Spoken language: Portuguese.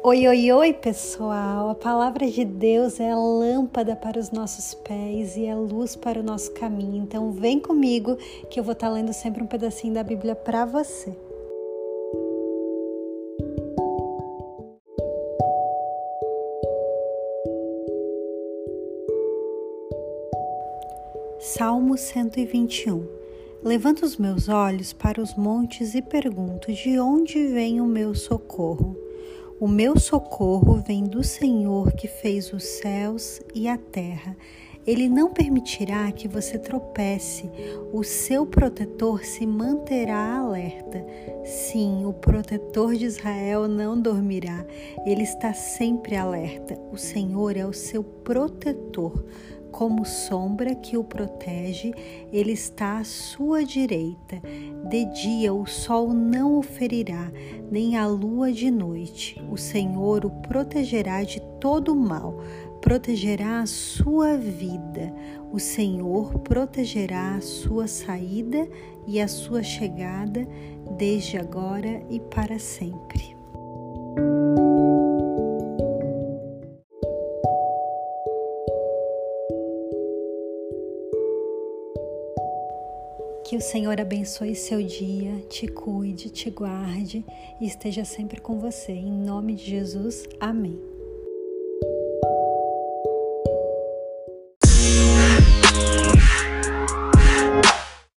Oi, oi, oi, pessoal! A palavra de Deus é a lâmpada para os nossos pés e é luz para o nosso caminho. Então, vem comigo que eu vou estar lendo sempre um pedacinho da Bíblia para você. Salmo 121 Levanto os meus olhos para os montes e pergunto: de onde vem o meu socorro? O meu socorro vem do Senhor que fez os céus e a terra. Ele não permitirá que você tropece, o seu protetor se manterá alerta. Sim, o protetor de Israel não dormirá, ele está sempre alerta. O Senhor é o seu protetor como sombra que o protege, ele está à sua direita. De dia o sol não o ferirá, nem a lua de noite. O Senhor o protegerá de todo mal, protegerá a sua vida. O Senhor protegerá a sua saída e a sua chegada, desde agora e para sempre. Que o Senhor abençoe seu dia, te cuide, te guarde e esteja sempre com você. Em nome de Jesus, amém.